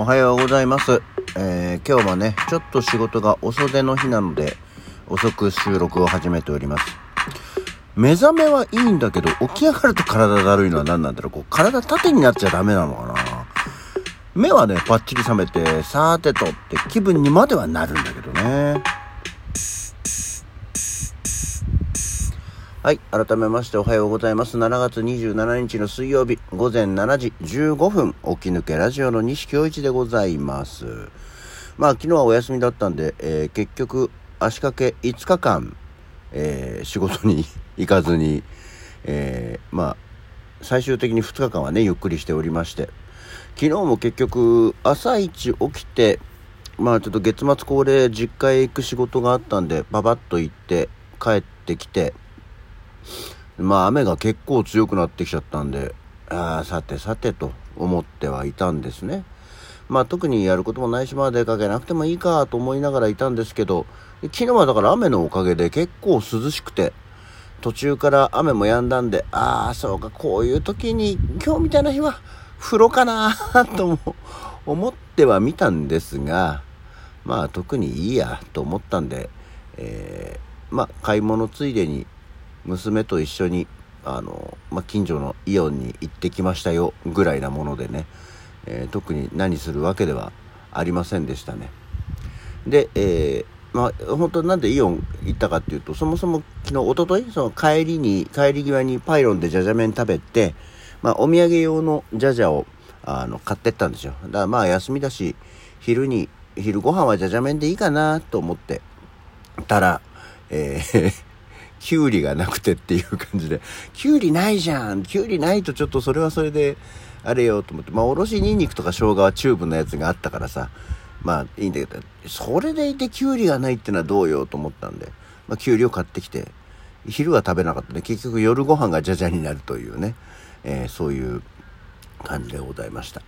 おはようございます。えー今日はね、ちょっと仕事が遅手の日なので、遅く収録を始めております。目覚めはいいんだけど、起き上がると体だるいのは何なんだろう。こう体縦になっちゃダメなのかな。目はね、パッチリ覚めて、さーてとって気分にまではなるんだけどね。はい。改めましておはようございます。7月27日の水曜日、午前7時15分、起き抜けラジオの西京一でございます。まあ、昨日はお休みだったんで、えー結局、足掛け5日間、えー仕事に 行かずに、えーまあ、最終的に2日間はね、ゆっくりしておりまして、昨日も結局、朝一起きて、まあちょっと月末恒例実家へ行く仕事があったんで、ババッと行って帰ってきて、まあ雨が結構強くなってきちゃったんで、ああ、さてさてと思ってはいたんですね。まあ特にやることもないし、まあ出かけなくてもいいかと思いながらいたんですけど、昨日はだから雨のおかげで結構涼しくて、途中から雨も止んだんで、ああ、そうか、こういう時に今日みたいな日は風呂かなとも思ってはみたんですが、まあ特にいいやと思ったんで、えーまあ買い物ついでに娘と一緒にあの、まあ、近所のイオンに行ってきましたよぐらいなものでね、えー特に何するわけではありませんでしたね。で、えーまあ本当なんでイオン行ったかっていうとそもそも昨日一昨日？その帰りに帰り際にパイロンでじゃじゃ麺食べて、まあ、お土産用のじゃじゃをあの買ってったんですよ。だからまあ休みだし昼に昼ご飯はじゃじゃ麺でいいかなと思ってたら、えーきゅうりがなくてっていう感じで、きゅうりないじゃん。きゅうりないとちょっとそれはそれで、あれよと思って、まあ、おろしニンニクとか生姜はチューブのやつがあったからさ、まあいいんだけど、それでいてきゅうりがないってのはどうよと思ったんで、まあ、きゅうりを買ってきて、昼は食べなかったね。結局夜ご飯がじゃじゃになるというね、えーそういう感じでございました。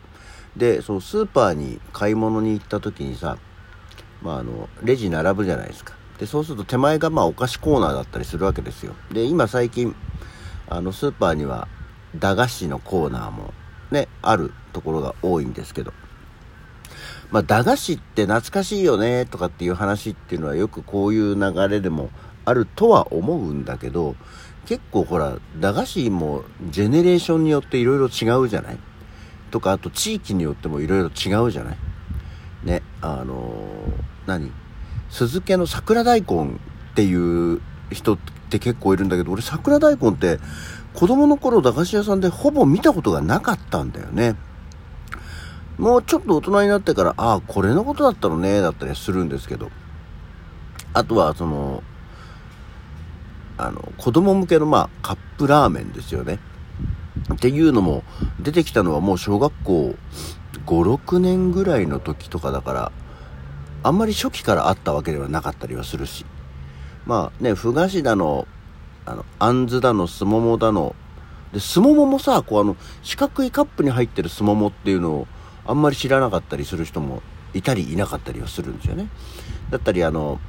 で、そのスーパーに買い物に行った時にさ、まあ、あのレジ並ぶじゃないですか。でそうすると手前がまあお菓子コーナーだったりするわけですよ。で今最近あのスーパーには駄菓子のコーナーもねあるところが多いんですけど。まあ駄菓子って懐かしいよねとかっていう話っていうのはよくこういう流れでもあるとは思うんだけど結構ほら駄菓子もジェネレーションによっていろいろ違うじゃない？とかあと地域によってもいろいろ違うじゃない？ね、あのー何？鈴家の桜大根っていう人って結構いるんだけど、俺桜大根って子供の頃駄菓子屋さんでほぼ見たことがなかったんだよね。もうちょっと大人になってから、ああ、これのことだったのね、だったりするんですけど。あとは、その、あの、子供向けの、まあ、カップラーメンですよね。っていうのも出てきたのはもう小学校56年ぐらいの時とかだからあんまり初期からあったわけではなかったりはするし。まあねふ菓子だのあのあんずだのすももだのですもももさこうあの四角いカップに入ってるすももっていうのをあんまり知らなかったりする人もいたりいなかったりはするんですよね。だったりあの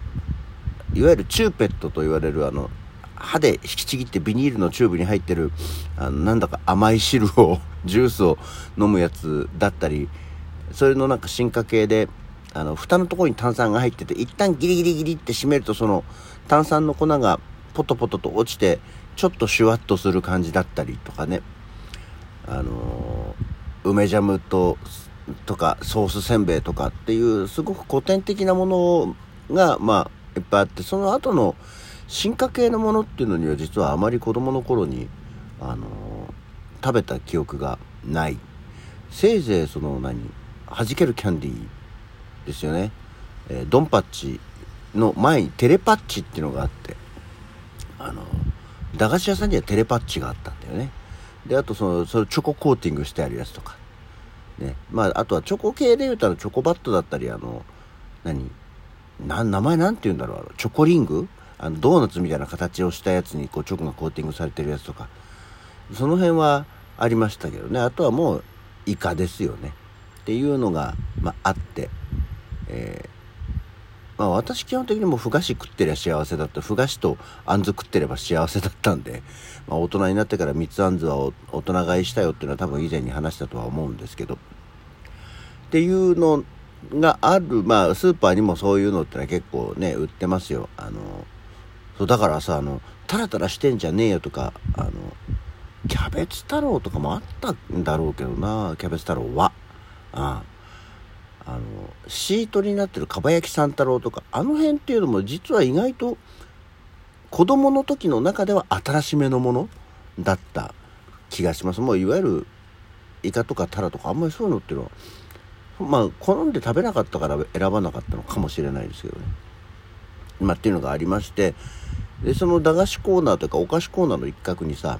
いわゆるチューペットと言われるあの歯で引きちぎってビニールのチューブに入ってるあのなんだか甘い汁をジュースを飲むやつだったりそれのなんか進化系であの蓋のところに炭酸が入ってて一旦ギリギリギリって締めるとその炭酸の粉がポトポトと落ちてちょっとシュワッとする感じだったりとかね。あのー梅ジャムととかソースせんべいとかっていうすごく古典的なものがまあいっぱいあってその後の進化系のものっていうのには実はあまり子供の頃にあのー食べた記憶がない。せいぜいその何弾けるキャンディーですよね、えードンパッチの前にテレパッチっていうのがあってあの駄菓子屋さんにはテレパッチがあったんだよね。であとそのそれチョココーティングしてあるやつとか。ね。まああとはチョコ系で言うたらチョコバットだったりあの何？な名前なんて言うんだろうチョコリング？あのドーナツみたいな形をしたやつにこうチョコがコーティングされてるやつとか。その辺はありましたけどね。あとはもうイカですよね。っていうのが、まあ、あって、えーまあ、私基本的にもうふ菓子食ってりゃ幸せだった。ふ菓子とあんず食ってれば幸せだったんで、まあ、大人になってから三つあんずは大人買いしたよっていうのは多分以前に話したとは思うんですけど。っていうのがある、まあ、スーパーにもそういうのってのは結構ね、売ってますよ。あの、そう、だからさ、あの、タラタラしてんじゃねえよとか、あの、キャベツ太郎とかもあったんだろうけどな、キャベツ太郎は。あ。あ。あの、シートになってるかば焼三太郎とか、あの辺っていうのも実は意外と子供の時の中では新しめのものだった気がします。もういわゆるイカとかタラとかあんまりそういうのっていうのは、まあ好んで食べなかったから選ばなかったのかもしれないですけどね。まあっていうのがありまして、で、その駄菓子コーナーというかお菓子コーナーの一角にさ、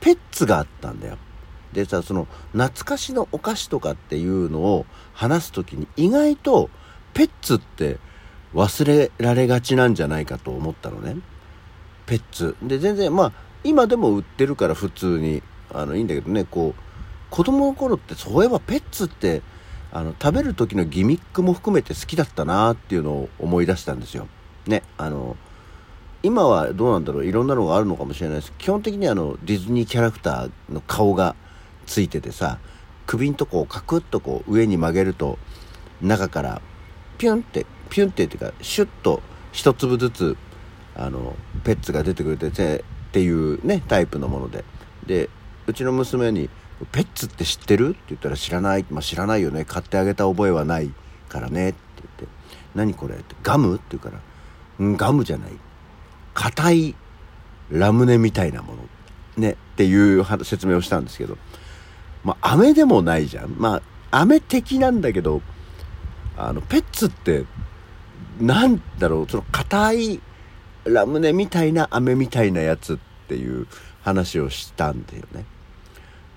ペッツがあったんだよ。でさ、その懐かしのお菓子とかっていうのを話す時に意外とペッツって忘れられがちなんじゃないかと思ったのね。ペッツ。で、全然まあ今でも売ってるから普通にあのいいんだけどね、こう子供の頃ってそういえばペッツってあの食べる時のギミックも含めて好きだったなっていうのを思い出したんですよ。ね、あの今はどうなんだろういろんなのがあるのかもしれないです基本的にあのディズニーキャラクターの顔がついててさ首んとこをカクッとこう上に曲げると中からピュンってピュンってっていうかシュッと一粒ずつあのペッツが出てくれててっていうねタイプのもので。でうちの娘に「ペッツって知ってる?」って言ったら「知らない」まあ、知らないよね。買ってあげた覚えはないからね。って言って「何これ?」って「ガム?」って言うから「んガムじゃない」硬いラムネみたいなもの、ね、っていう説明をしたんですけど、まあ、飴でもないじゃん。まあ、飴的なんだけど、あの、ペッツって、なんだろう、その硬いラムネみたいな飴みたいなやつっていう話をしたんだよね。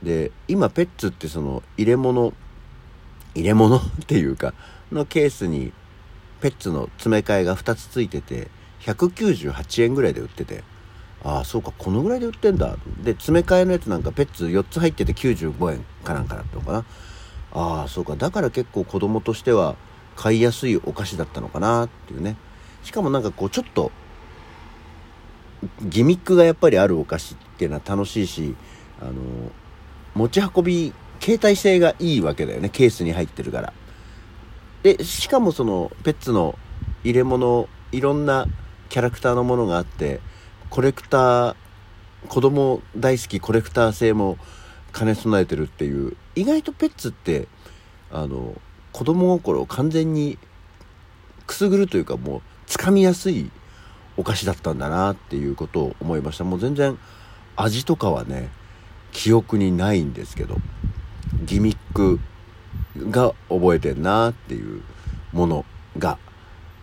で、今ペッツってその入れ物、入れ物 っていうか、のケースにペッツの詰め替えが2つついてて、198円ぐらいで売っててああそうかこのぐらいで売ってんだ。で詰め替えのやつなんかペッツ4つ入ってて95円かなんかだったのかな。ああそうか。だから結構子供としては買いやすいお菓子だったのかなっていうね。しかもなんかこうちょっとギミックがやっぱりあるお菓子っていうのは楽しいしあの持ち運び携帯性がいいわけだよね。ケースに入ってるから。でしかもそのペッツの入れ物いろんなキャラクターのものがあってコレクター子供大好きコレクター性も兼ね備えてるっていう意外とペッツってあの子供心を完全にくすぐるというかもうつかみやすいお菓子だったんだなっていうことを思いました。もう全然味とかはね記憶にないんですけどギミックが覚えてんなっていうものが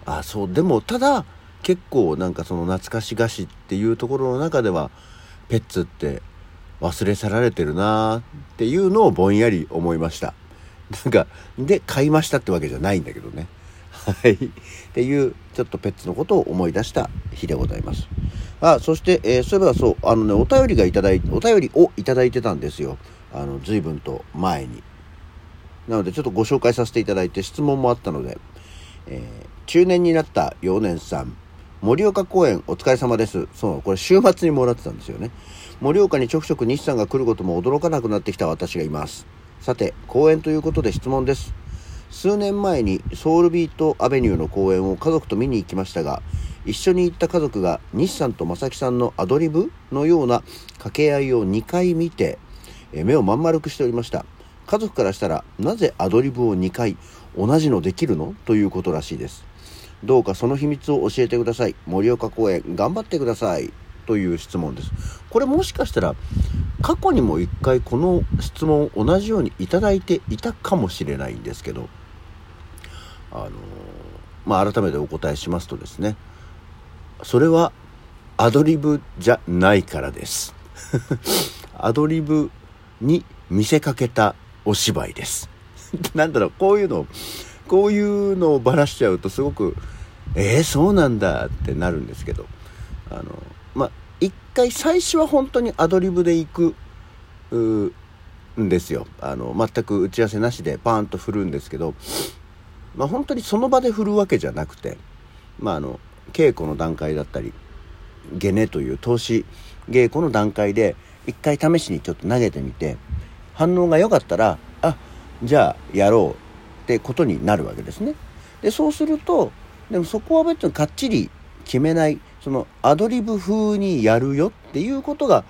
あそうでもただ結構なんかその懐かし菓子っていうところの中ではペッツって忘れ去られてるなーっていうのをぼんやり思いました。なんかで買いましたってわけじゃないんだけどね。はい。っていうちょっとペッツのことを思い出した日でございます。あそして、えー、そういえばそうあのねお便りがいただいてお便りをいただいてたんですよ。あの随分と前に。なのでちょっとご紹介させていただいて質問もあったので、えー、中年になった幼年さん。盛岡公園お疲れ様です。そう、これ週末にもらってたんですよね。盛岡にちょくちょく日産が来ることも驚かなくなってきた私がいます。さて、公園ということで質問です。数年前にソウルビートアベニューの公園を家族と見に行きましたが、一緒に行った家族が日産と正木さんのアドリブのような掛け合いを2回見て、目をまん丸くしておりました。家族からしたら、なぜアドリブを2回同じのできるの？ということらしいです。どうかその秘密を教えてください。盛岡公園頑張ってください。という質問です。これもしかしたら過去にも一回この質問を同じようにいただいていたかもしれないんですけど、あのまあ、改めてお答えしますとですね、それはアドリブじゃないからです。アドリブに見せかけたお芝居です。なんだろう、こういうのこういうのをばらしちゃうとすごく、えー、そうなんだってなるんですけど、あの、まあ、一回最初は本当にアドリブで行く、んですよ。あの、全く打ち合わせなしでパーンと振るんですけど、まあ、本当にその場で振るわけじゃなくて、まあ、あの、稽古の段階だったり、ゲネという投資稽古の段階で、一回試しにちょっと投げてみて、反応が良かったら、あ、じゃあやろうってことになるわけですね。でそうするとでもそこは別にかっちり決めないそのアドリブ風にやるよっていうことが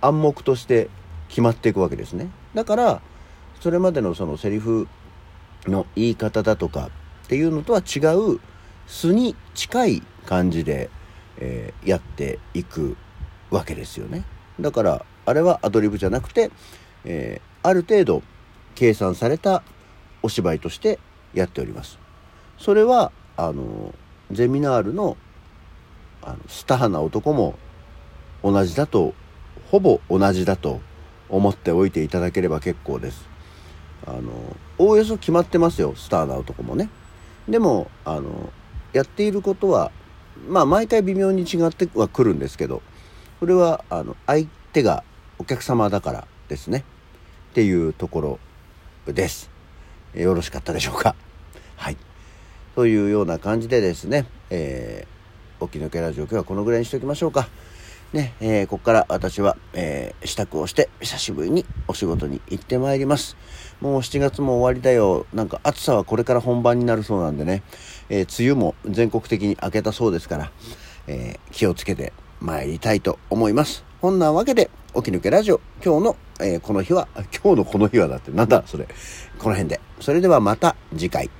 暗黙として決まっていくわけですね。だからそれまでのそのセリフの言い方だとかっていうのとは違う素に近い感じで、えー、やっていくわけですよね。だからあれはアドリブじゃなくて、えー、ある程度計算されたお芝居としてやっております。それはあのゼミナールのあのスターな男も同じだとほぼ同じだと思っておいていただければ結構です。あのおおよそ決まってますよスターな男もね。でもあのやっていることはまあ毎回微妙に違ってはくるんですけどそれはあの相手がお客様だからですねっていうところです。よろしかったでしょうか。はい。というような感じでですね、えー、沖のけラジオ今日はこのぐらいにしておきましょうか。ね、えー、ここから私は、えー、支度をして久しぶりにお仕事に行ってまいります。もう7月も終わりだよ。なんか暑さはこれから本番になるそうなんでね、えー、梅雨も全国的に明けたそうですから、えー、気をつけて参りたいと思います。こんなわけで、起き抜けラジオ、今日の、えー、この日は、今日のこの日はだってなんだそれ。この辺で。それではまた次回。